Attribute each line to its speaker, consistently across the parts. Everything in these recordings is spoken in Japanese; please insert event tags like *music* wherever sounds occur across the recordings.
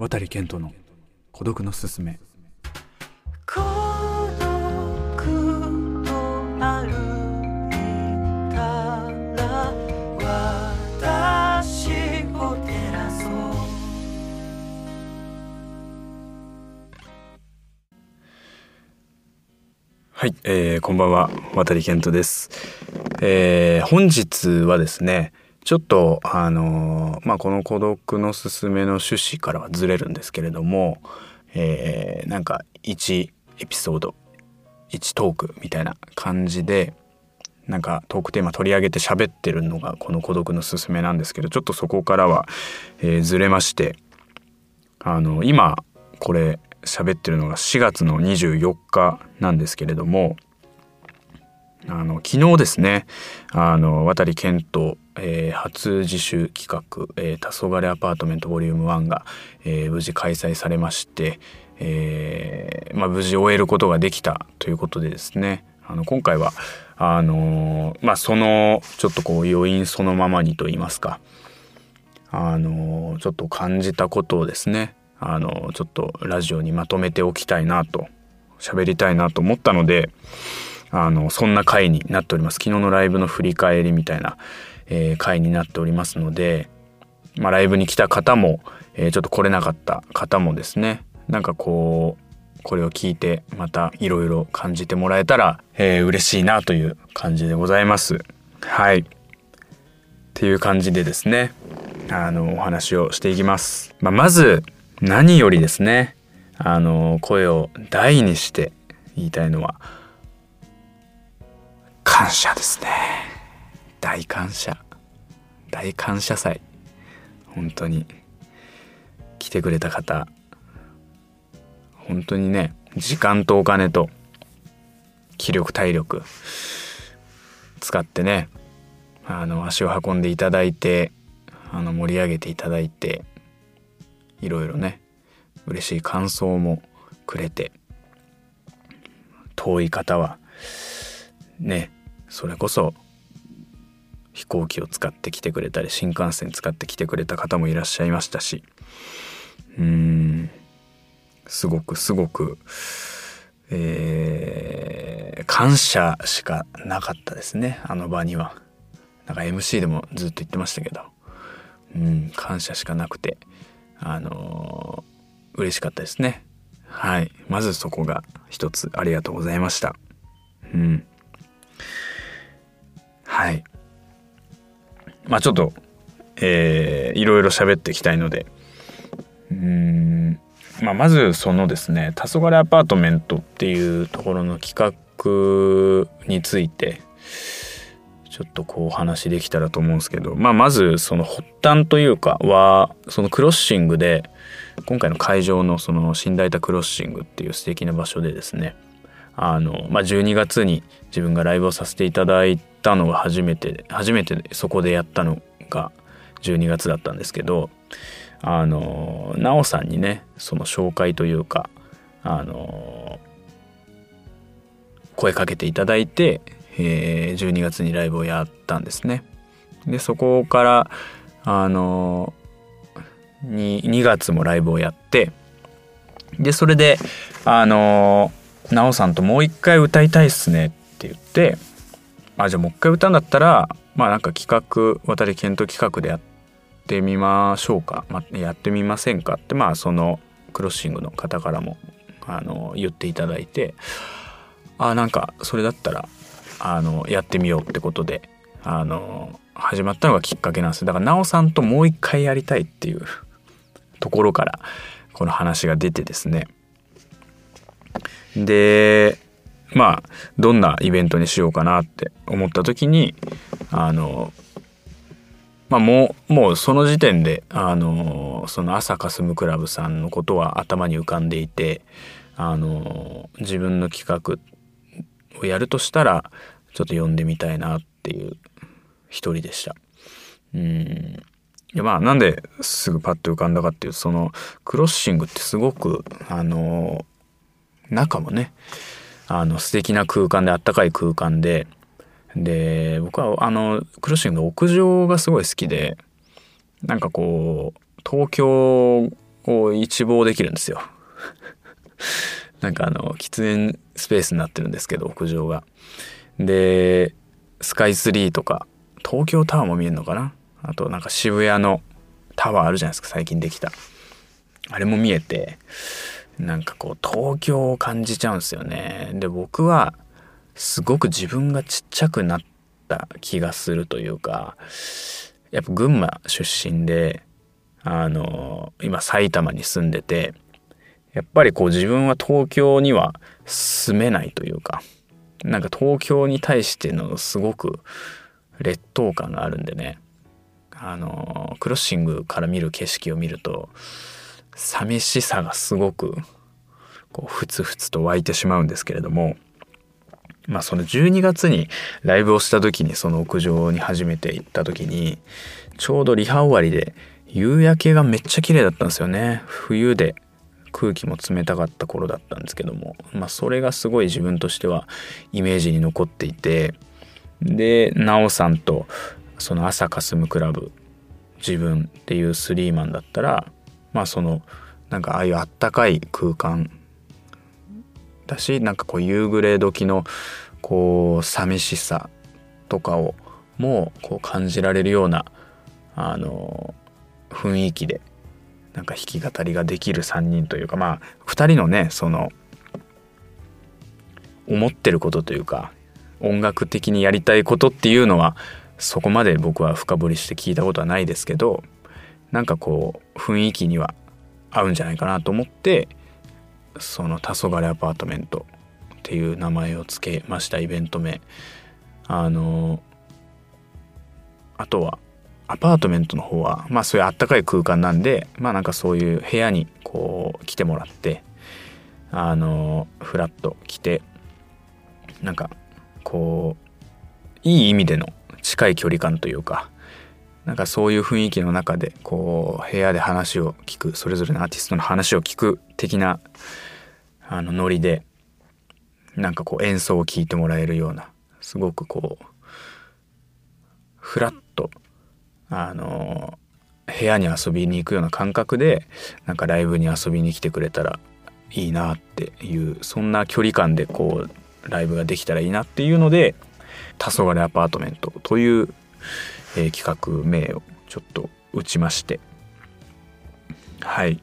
Speaker 1: 渡健人の孤独のすすめ。
Speaker 2: 孤独と歩いたら私を照らそう
Speaker 1: はい、えー、こんばんは。渡健人です、えー、本日はですねちょっとあのまあこの孤独のすすめの趣旨からはずれるんですけれども、えー、なんか1エピソード1トークみたいな感じでなんかトークテーマ取り上げて喋ってるのがこの孤独のすすめなんですけどちょっとそこからは、えーずれましてあの今これ喋ってるのが4月の24日なんですけれどもあの昨日ですねあの渡健人、えー初自主企画「えー、黄昏アパートメントボリューム1が、えー無事開催されまして、えーまあ、無事終えることができたということでですねあの今回はあのまあそのちょっとこう余韻そのままにと言いますかあのちょっと感じたことをですねあのちょっとラジオにまとめておきたいなと喋りたいなと思ったのであのそんな回になっております昨日のライブの振り返りみたいな、えー回になっておりますので、まあ、ライブに来た方も、えーちょっと来れなかった方もですねなんかこうこれを聞いてまたいろいろ感じてもらえたら、えー嬉しいなという感じでございます。はいっていう感じでですねあのお話をしていきます。まあ、まず何よりですねあの声を大にして言いたいのは感謝ですね。大感謝。大感謝祭。本当に。来てくれた方。本当にね時間とお金と気力体力。使ってねあの足を運んでいただいてあの盛り上げていただいていろいろね嬉しい感想もくれて遠い方はねそれこそ飛行機を使って来てくれたり新幹線使って来てくれた方もいらっしゃいましたしうーんすごくすごくえー感謝しかなかったですねあの場には。なんか MC でもずっと言ってましたけど、うん、感謝しかなくて、あのー嬉しかったですね。はい。まずそこが一つありがとうございました。うん。はい。まあちょっと、えーいろいろ喋っていきたいので、うーん、まあまずそのですね、黄昏アパートメントっていうところの企画について、ちょっとこうお話できたらと思うんですけど、まあ、まずその発端というかはそのクロッシングで今回の会場のその新大田クロッシングっていう素敵な場所でですねあの、まあ、12月に自分がライブをさせていただいたのが初めて初めてそこでやったのが12月だったんですけどあの奈緒さんにねその紹介というかあの声かけていただいて、えー12月にライブをやったんですね。でそこからあのに 2, 月もライブをやってでそれであの奈緒さんともう一回歌いたいっすねって言ってあじゃあもう一回歌うんだったらまあなんか企画渡り健人企画でやってみましょうか、まあ、やってみませんかってまあそのクロッシングの方からもあの言っていただいてあなんかそれだったらあのやってみようってことであの始まったのがきっかけなんです。だから奈緒さんともう一回やりたいっていうところからこの話が出てですね。でまあどんなイベントにしようかなって思った時にあのまあもうもうその時点であのその朝かすむクラブさんのことは頭に浮かんでいてあの自分の企画をやるとしたらちょっと呼んでみたいなっていう一人でした。うんいやまあなんですぐパッと浮かんだかっていうとそのクロッシングってすごくあの中もねあの素敵な空間であったかい空間でで僕はあのクロッシングの屋上がすごい好きでなんかこう東京を一望できるんですよ。*laughs* なんかあの喫煙スペースになってるんですけど屋上が。でスカイツリーとか東京タワーも見えるのかな？あとなんか渋谷のタワーあるじゃないですか最近できたあれも見えてなんかこう東京を感じちゃうんですよね。で僕はすごく自分がちっちゃくなった気がするというかやっぱ群馬出身であの今埼玉に住んでてやっぱりこう自分は東京には住めないというかなんか東京に対してのすごく劣等感があるんでね。あのクロッシングから見る景色を見ると寂しさがすごくこうふつふつと湧いてしまうんですけれどもまあその12月にライブをした時にその屋上に初めて行った時にちょうどリハ終わりで夕焼けがめっちゃ綺麗だったんですよね。冬で空気も冷たかった頃だったんですけどもまあそれがすごい自分としてはイメージに残っていてで奈緒さんとその朝かすむクラブ自分っていうスリーマンだったらまあそのなんかああいうあったかい空間だしなんかこう夕暮れ時のこう寂しさとかをもこう感じられるようなあの雰囲気でなんか弾き語りができる3人というかまあ2人のねその思ってることというか音楽的にやりたいことっていうのはそこまで僕は深掘りして聞いたことはないですけどなんかこう雰囲気には合うんじゃないかなと思ってその「黄昏アパートメント」っていう名前を付けましたイベント名。あのあとはアパートメントの方はまあそういうあったかい空間なんでまあなんかそういう部屋にこう来てもらってあのフラッと来てなんかこういい意味での近い距離感というかなんかそういう雰囲気の中でこう部屋で話を聞くそれぞれのアーティストの話を聞く的なあのノリでなんかこう演奏を聴いてもらえるようなすごくこうフラッとあの部屋に遊びに行くような感覚でなんかライブに遊びに来てくれたらいいなっていうそんな距離感でこうライブができたらいいなっていうので「黄昏アパートメント」という、えー企画名をちょっと打ちましてはい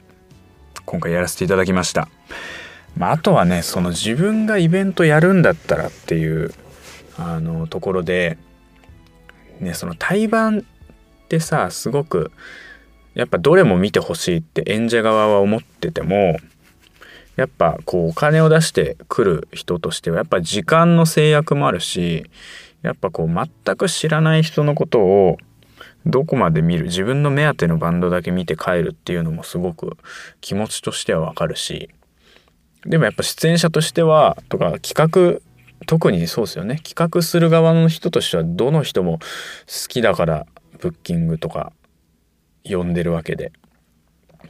Speaker 1: 今回やらせていただきました。まあ、あとはねその自分がイベントやるんだったらっていうあのところで、ね、その対バンってさすごくやっぱどれも見てほしいって演者側は思っててもやっぱこうお金を出してくる人としてはやっぱ時間の制約もあるしやっぱこう全く知らない人のことをどこまで見る自分の目当てのバンドだけ見て帰るっていうのもすごく気持ちとしてはわかるしでもやっぱ出演者としてはとか企画特にそうですよね。企画する側の人としてはどの人も好きだからブッキングとか呼んでるわけで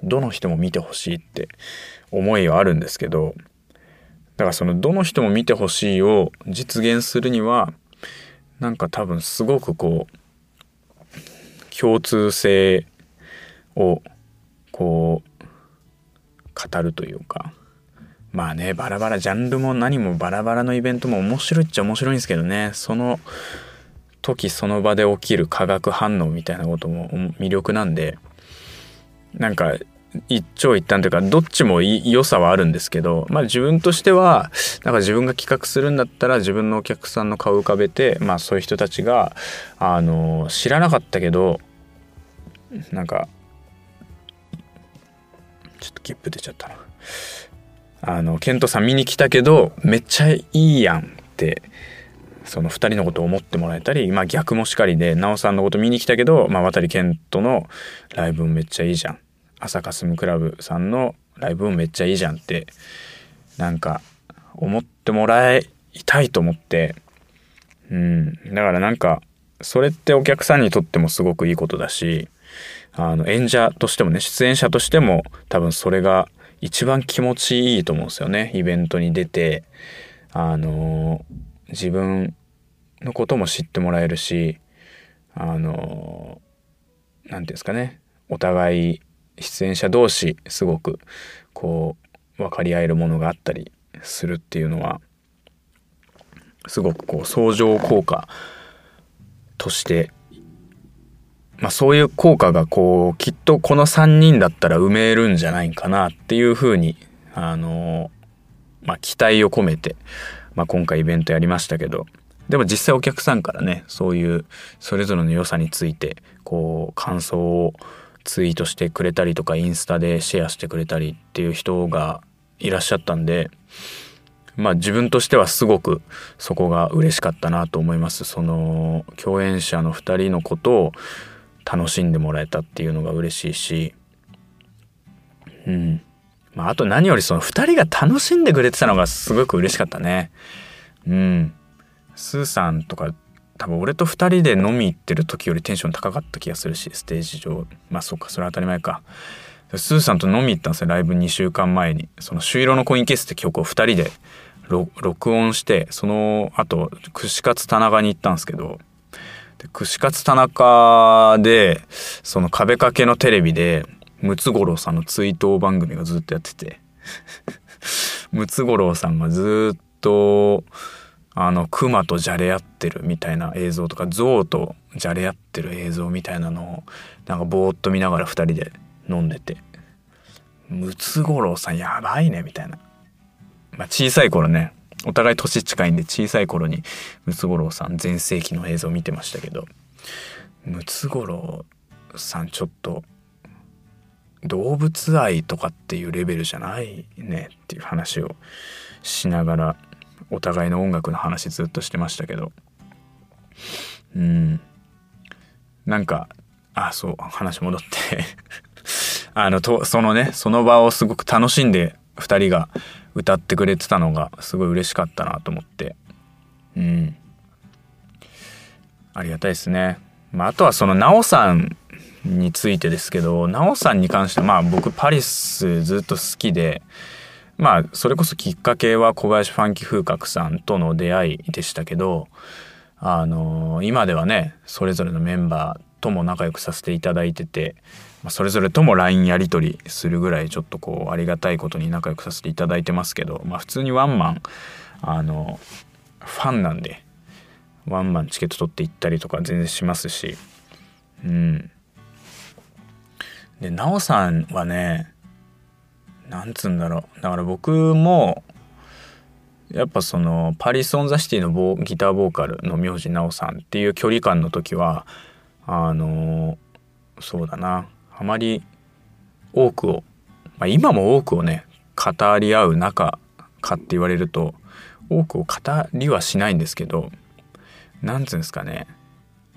Speaker 1: どの人も見てほしいって思いはあるんですけどだからそのどの人も見てほしいを実現するにはなんか多分すごくこう共通性をこう語るというかまあねバラバラジャンルも何もバラバラのイベントも面白いっちゃ面白いんですけどね。その時その場で起きる化学反応みたいなことも魅力なんでなんか一長一短というかどっちも良さはあるんですけどまあ自分としてはなんか自分が企画するんだったら自分のお客さんの顔浮かべてまあそういう人たちがあの知らなかったけどなんかちょっとゲップ出ちゃったな。あのケントさん見に来たけどめっちゃいいやんってその2人のことを思ってもらえたり、まあ、逆もしかりで奈緒さんのこと見に来たけど、まあ、渡健人のライブめっちゃいいじゃん朝かすむクラブさんのライブもめっちゃいいじゃんってなんか思ってもらいたいと思って。うん。だからなんかそれってお客さんにとってもすごくいいことだしあの演者としてもね出演者としても多分それが一番気持ちいいと思うんですよね。イベントに出てあの自分のことも知ってもらえるしあの何て言うんですかねお互い出演者同士すごくこう分かり合えるものがあったりするっていうのはすごくこう相乗効果としてまあそういう効果がこうきっとこの3人だったら埋めるんじゃないかなっていうふうにあのまあ期待を込めて、まあ、今回イベントやりましたけどでも実際お客さんからねそういうそれぞれの良さについてこう感想をツイートしてくれたりとかインスタでシェアしてくれたりっていう人がいらっしゃったんでまあ自分としてはすごくそこが嬉しかったなと思います。その共演者の2人のことを楽しんでもらえたっていうのが嬉しいし。うん。まああと何よりその2人が楽しんでくれてたのがすごく嬉しかったね。うん。スーさんとか多分俺と2人で飲み行ってる時よりテンション高かった気がするしステージ上。まあそうか。それは当たり前か。スーさんと飲み行ったんですよ。ライブ2週間前に。その「朱色のコインケース」って曲を2人で録音してその後串カツ田中に行ったんですけど。串カツ田中でその壁掛けのテレビでムツゴロウさんの追悼番組がずっとやってて。*laughs* ムツゴロウさんがずっとあのクマとじゃれ合ってるみたいな映像とかゾウとじゃれ合ってる映像みたいなのをなんかぼーっと見ながら2人で飲んでて。ムツゴロウさんやばいねみたいな、まあ、小さい頃ね。お互い年近いんで小さい頃にムツゴロウさん全盛期の映像見てましたけど。ムツゴロウさんちょっと動物愛とかっていうレベルじゃないねっていう話をしながらお互いの音楽の話ずっとしてましたけど。うん。なんかあそう話戻って。*laughs* あのとそのねその場をすごく楽しんで2人が歌ってくれてたのがすごい嬉しかったなと思って。うん。ありがたいですね、まあ、あとはその奈緒さんについてですけど奈緒さんに関してはまあ僕パリスずっと好きでまあそれこそきっかけは小林ファンキ風格さんとの出会いでしたけどあの今ではねそれぞれのメンバーとも仲良くさせていただいてて、まあ、それぞれとも LINE やり取りするぐらいちょっとこうありがたいことに仲良くさせていただいてますけど、まあ、普通にワンマンあのファンなんでワンマンチケット取って行ったりとか全然しますしうん。で奈緒さんはねなんつうんだろう。だから僕もやっぱそのパリス・オン・ザ・シティのボギターボーカルの名字奈緒さんっていう距離感の時はあのそうだな。あまり多くを、まあ、今も多くをね語り合う仲かって言われると多くを語りはしないんですけどなんつうんですかね。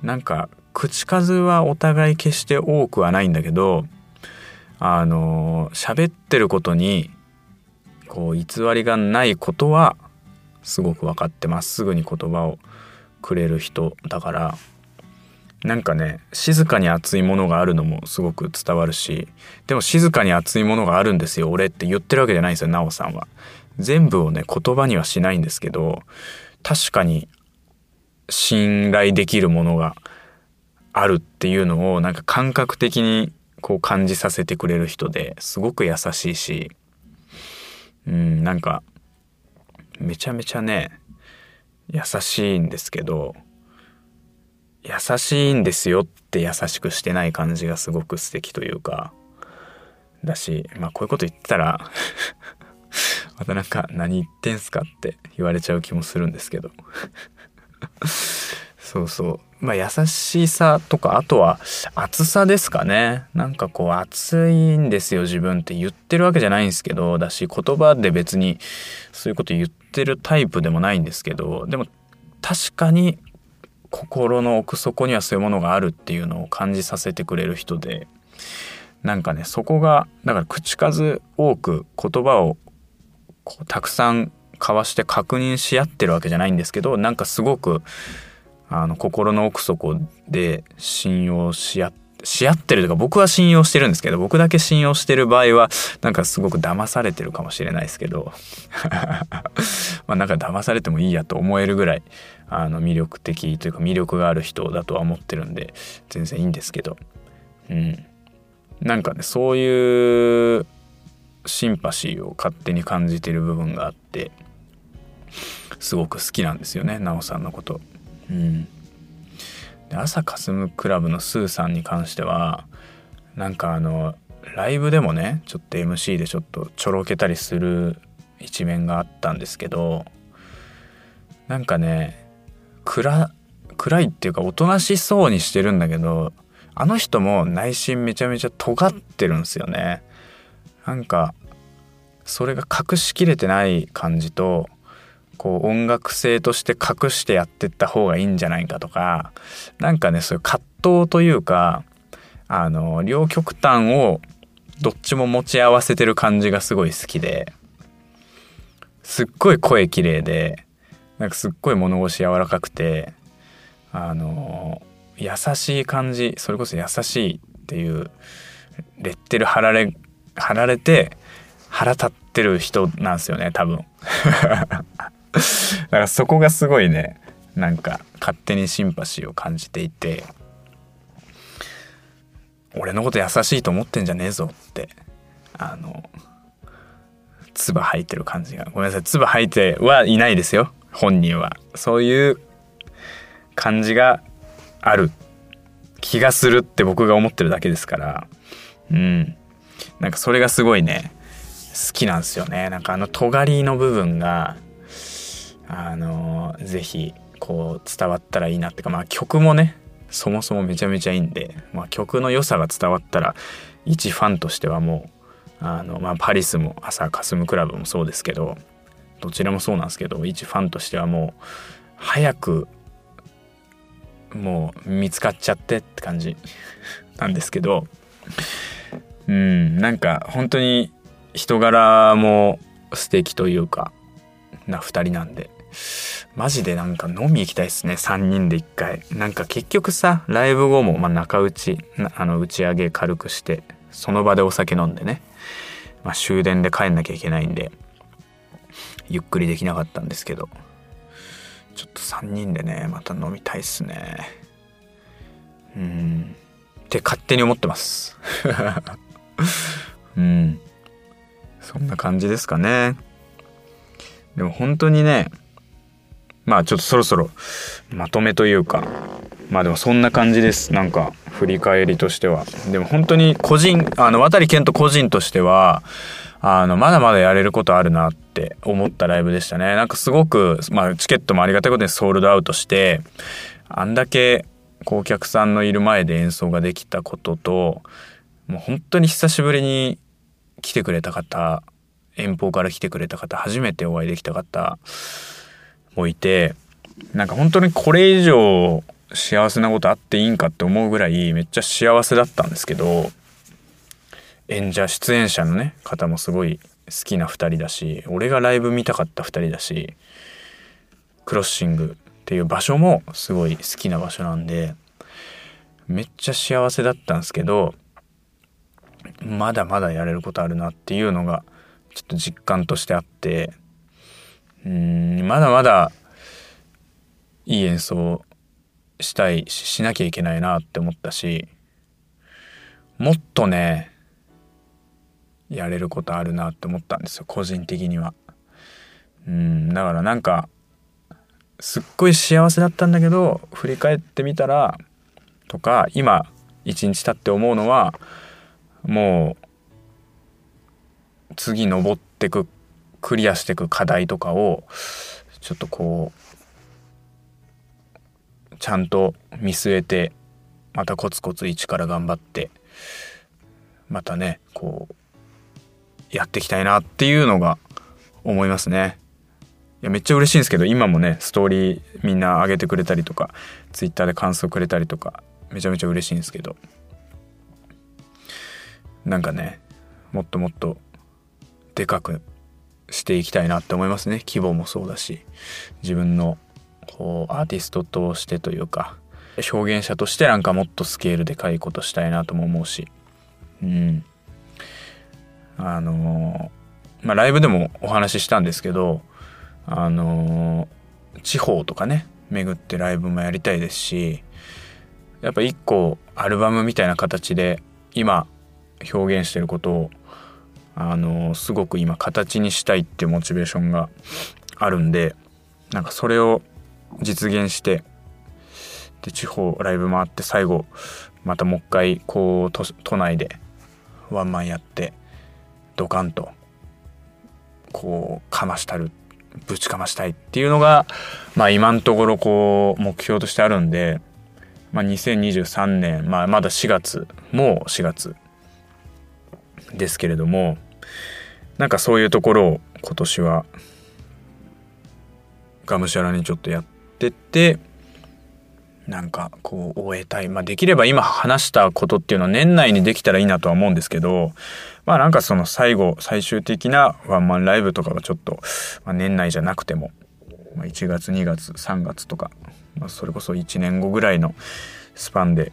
Speaker 1: なんか口数はお互い決して多くはないんだけどあの喋ってることにこう偽りがないことはすごく分かってまっすぐに言葉をくれる人だから。なんかね静かに熱いものがあるのもすごく伝わるし。でも静かに熱いものがあるんですよ。俺って言ってるわけじゃないんですよ奈緒さんは。全部をね言葉にはしないんですけど確かに信頼できるものがあるっていうのをなんか感覚的にこう感じさせてくれる人ですごく優しいしうんなんかめちゃめちゃね優しいんですけど優しいんですよって優しくしてない感じがすごく素敵というかだしまあこういうこと言ってたら *laughs* またなんか何言ってんすかって言われちゃう気もするんですけど。そうそう。まあ優しさとかあとは熱さですかね。なんかこう熱いんですよ自分って言ってるわけじゃないんですけどだし言葉で別にそういうこと言ってるタイプでもないんですけどでも確かに心の奥底にはそういうものがあるっていうのを感じさせてくれる人でなんかねそこがだから口数多く言葉をこうたくさん交わして確認し合ってるわけじゃないんですけどなんかすごくあの心の奥底で信用し合し合ってるとか僕は信用してるんですけど僕だけ信用してる場合はなんかすごく騙されてるかもしれないですけど。*laughs* まあなんか騙されてもいいやと思えるぐらいあの魅力的というか魅力がある人だとは思ってるんで全然いいんですけど。うん。なんかねそういうシンパシーを勝手に感じてる部分があってすごく好きなんですよね奈緒さんのこと。うん、で朝かすむクラブのスーさんに関してはなんかあのライブでもねちょっと MC でちょっとちょろけたりする一面があったんですけどなんかね暗暗いっていうかおとなしそうにしてるんだけどあの人も内心めちゃめちゃ尖ってるんですよね。なんかそれが隠しきれてない感じとこう音楽性として隠してやってった方がいいんじゃないかとかなんかねそういう葛藤というかあの両極端をどっちも持ち合わせてる感じがすごい好きですっごい声綺麗でなんかすっごい物腰柔らかくてあの優しい感じそれこそ優しいっていうレッテル貼られ貼られて腹立ってる人なんですよね多分。からそこがすごいねなんか勝手にシンパシーを感じていて俺のこと優しいと思ってんじゃねえぞってあの唾吐いてる感じが。ごめんなさい唾吐いてはいないですよ本人は。そういう感じがある気がするって僕が思ってるだけですから。うん。なんかそれがすごいね好きなんですよね。なんかあの尖りの部分があのぜひこう伝わったらいいなってかまあ曲もねそもそもめちゃめちゃいいんで、まあ、曲の良さが伝わったら一ファンとしてはもうあの、まあ、パリスも朝かすむクラブもそうですけどどちらもそうなんですけど一ファンとしてはもう早くもう見つかっちゃってって感じ *laughs* なんですけどうんなんか本当に人柄も素敵というかな2人なんでマジでなんか飲み行きたいですね。3人で1回。なんか結局さライブ後もまあ中打ちあの打ち上げ軽くしてその場でお酒飲んでね、まあ、終電で帰んなきゃいけないんでゆっくりできなかったんですけど。ちょっと3人でねまた飲みたいっすね。うん。って勝手に思ってます。*laughs* うん。そんな感じですかね。でも本当にねまあちょっとそろそろまとめというか。まあでもそんな感じです。なんか振り返りとしては。でも本当に個人あの渡健人個人としてはあのまだまだやれることあるなって思ったライブでしたね。なんかすごく、まあ、チケットもありがたいことにソールドアウトしてあんだけこうお客さんのいる前で演奏ができたことともう本当に久しぶりに来てくれた方遠方から来てくれた方初めてお会いできた方もいてなんか本当にこれ以上幸せなことあっていいんかって思うぐらいめっちゃ幸せだったんですけど演者出演者のね方もすごい好きな2人だし俺がライブ見たかった2人だしクロッシングっていう場所もすごい好きな場所なんでめっちゃ幸せだったんですけどまだまだやれることあるなっていうのがちょっと実感としてあってうんまだまだいい演奏したいししなきゃいけないなって思ったしもっとねやれることあるなって思ったんですよ個人的には。うんだからなんかすっごい幸せだったんだけど振り返ってみたらとか今一日経って思うのはもう次登ってくクリアしていく課題とかをちょっとこうちゃんと見据えてまたコツコツ一から頑張ってまたねこうやっていきたいなっていうのが思いますね。いやめっちゃ嬉しいんですけど今もねストーリーみんな上げてくれたりとかツイッターで感想くれたりとかめちゃめちゃ嬉しいんですけどなんかねもっともっとでかくしていきたいなって思いますね。規模もそうだし自分のこうアーティストとしてというか表現者としてなんかもっとスケールでかいことしたいなとも思うし。うん。あのまあライブでもお話ししたんですけどあの地方とかね巡ってライブもやりたいですしやっぱ一個アルバムみたいな形で今表現してることをあのすごく今形にしたいっていうモチベーションがあるんでなんかそれを実現してで地方ライブ回って最後またもう一回こう都内でワンマンやってドカンとこうかましたるぶちかましたいっていうのがまあ今のところこう目標としてあるんで、まあ、2023年、まあ、まだ4月もう4月ですけれどもなんかそういうところを今年はがむしゃらにちょっとやってってなんかこう終えたい、まあ、できれば今話したことっていうのは年内にできたらいいなとは思うんですけどまあなんかその最後最終的なワンマンライブとかはちょっと、まあ、年内じゃなくても、まあ、1月2月3月とか、まあ、それこそ1年後ぐらいのスパンで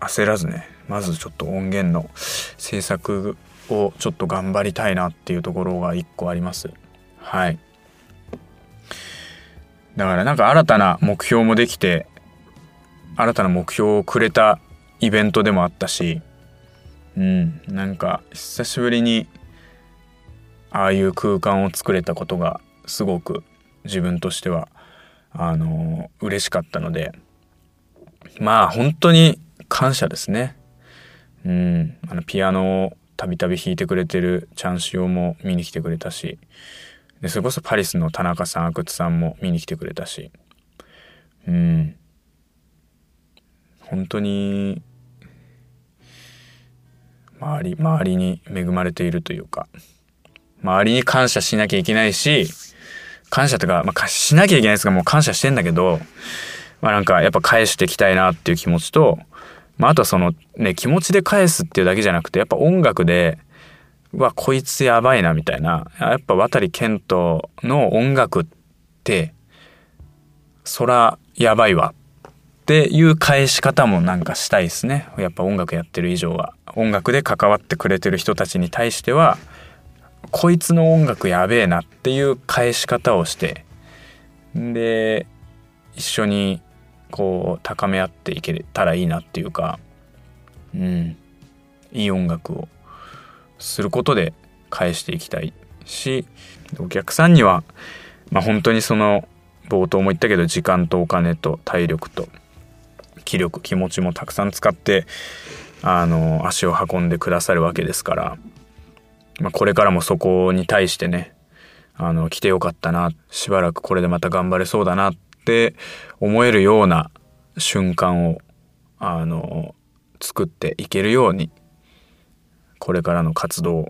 Speaker 1: 焦らずねまずちょっと音源の制作をちょっと頑張りたいなっていうところが一個ありますはいだからなんか新たな目標もできて新たな目標をくれたイベントでもあったしうんなんか久しぶりにああいう空間を作れたことがすごく自分としてはあの嬉しかったのでまあ本当に感謝ですね。うん、あのピアノをたびたび弾いてくれてるチャンシオも見に来てくれたしでそれこそパリスの田中さん阿久津さんも見に来てくれたし。うん。本当に周り周りに恵まれているというか周りに感謝しなきゃいけないし感謝とか、まあ、しなきゃいけないですがもう感謝してんだけどまあなんかやっぱ返していきたいなっていう気持ちと、まあ、あとはそのね気持ちで返すっていうだけじゃなくてやっぱ音楽でうわこいつやばいなみたいなやっぱ渡健人の音楽ってそらやばいわっていう返し方もなんかしたいですね。やっぱ音楽やってる以上は。音楽で関わってくれてる人たちに対してはこいつの音楽やべえなっていう返し方をしてで一緒にこう高め合っていけたらいいなっていうかうん。いい音楽をすることで返していきたいしお客さんにはまあ本当にその冒頭も言ったけど時間とお金と体力と気力気持ちもたくさん使ってあの足を運んでくださるわけですから、まあ、これからもそこに対してねあの来てよかったなしばらくこれでまた頑張れそうだなって思えるような瞬間をあの作っていけるようにこれからの活動を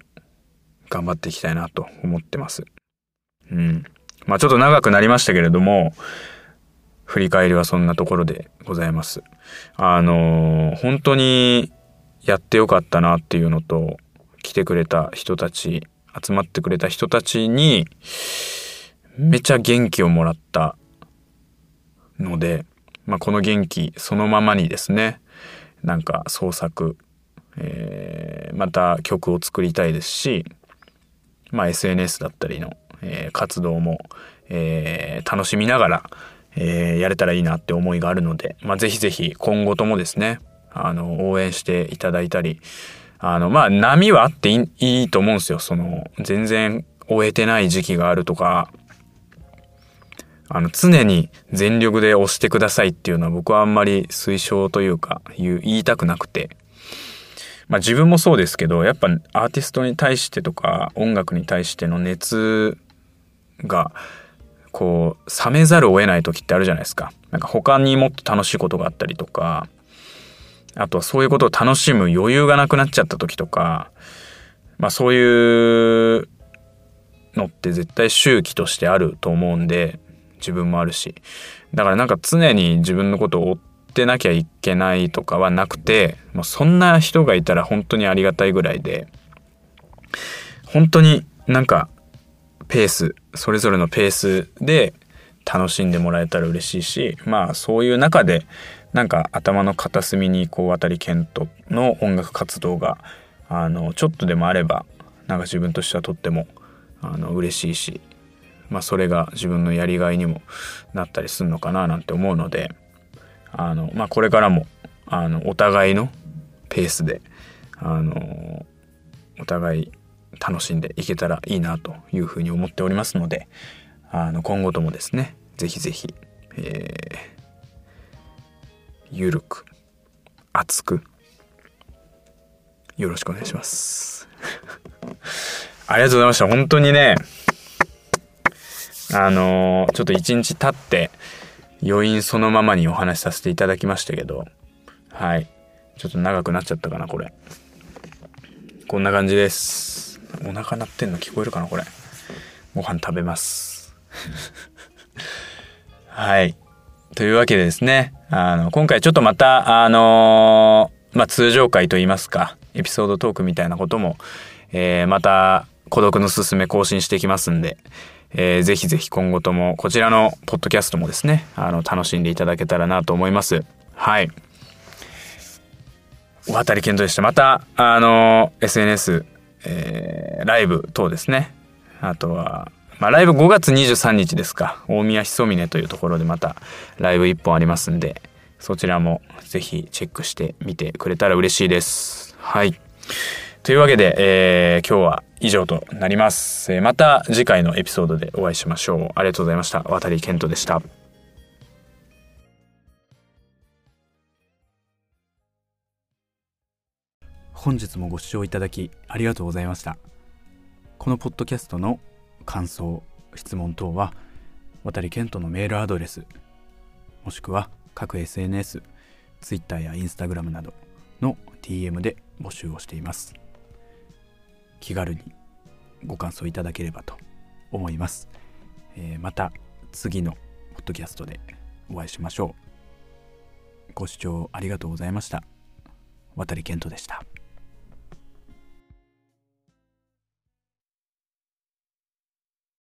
Speaker 1: 頑張っていきたいなと思ってます。うん。まあちょっと長くなりましたけれども、振り返りはそんなところでございます。あの本当にやってよかったなっていうのと、来てくれた人たち、集まってくれた人たちに、めちゃ元気をもらったので、まあ、この元気そのままにですねなんか創作、えーまた曲を作りたいですし、まあ、SNS だったりの、えー活動も、えー楽しみながら、えーやれたらいいなって思いがあるので、まあ、ぜひぜひ今後ともですねあの応援していただいたりあのまあ波はあっていいいいと思うんですよ。その全然終えてない時期があるとかあの常に全力で押してくださいっていうのは僕はあんまり推奨というか言いたくなくて、まあ、自分もそうですけどやっぱアーティストに対してとか音楽に対しての熱がこう冷めざるを得ない時ってあるじゃないですか。なんか他にもっと楽しいことがあったりとかあとはそういうことを楽しむ余裕がなくなっちゃった時とかまあそういうのって絶対周期としてあると思うんで自分もあるし。だからなんか常に自分のことを追ってなきゃいけないとかはなくてもうそんな人がいたら本当にありがたいぐらいで本当になんかペースそれぞれのペースで楽しんでもらえたら嬉しいしまあそういう中でなんか頭の片隅にこう渡り健人の音楽活動があのちょっとでもあればなんか自分としてはとってもあの嬉しいしまあそれが自分のやりがいにもなったりするのかななんて思うのであの、まあ、これからもあのお互いのペースであのお互い楽しんでいけたらいいなというふうに思っておりますのであの今後ともですねぜひぜひ、えー、ゆるく熱くよろしくお願いします。*laughs* ありがとうございました。本当にねあのちょっと一日経って余韻そのままにお話しさせていただきましたけどはい。ちょっと長くなっちゃったかなこれ。こんな感じです。お腹鳴ってんの聞こえるかなこれ。ご飯食べます。*laughs* はい。というわけでですねあの今回ちょっとまたあのまあ通常回といいますかエピソードトークみたいなことも、えー、また孤独のすすめ更新していきますんで、えー、ぜひぜひ今後ともこちらのポッドキャストもですねあの楽しんでいただけたらなと思います。はい。お渡り健人でした。またあの SNS、えー、ライブ等ですね。あとはまあ、ライブ5月23日ですか。大宮ひそみねというところでまたライブ1本ありますんでそちらもぜひチェックしてみてくれたら嬉しいです。はい。というわけで、えー、今日は以上となります、え、また次回のエピソードでお会いしましょう。ありがとうございました。渡健人でした。
Speaker 3: 本日もご視聴いただきありがとうございました。このポッドキャストの感想質問等は渡健人のメールアドレスもしくは各 SNS Twitter や Instagram などの DM で募集をしています。気軽にご感想いただければと思います、えー、また次のポッドキャストでお会いしましょう。ご視聴ありがとうございました。渡健人でした。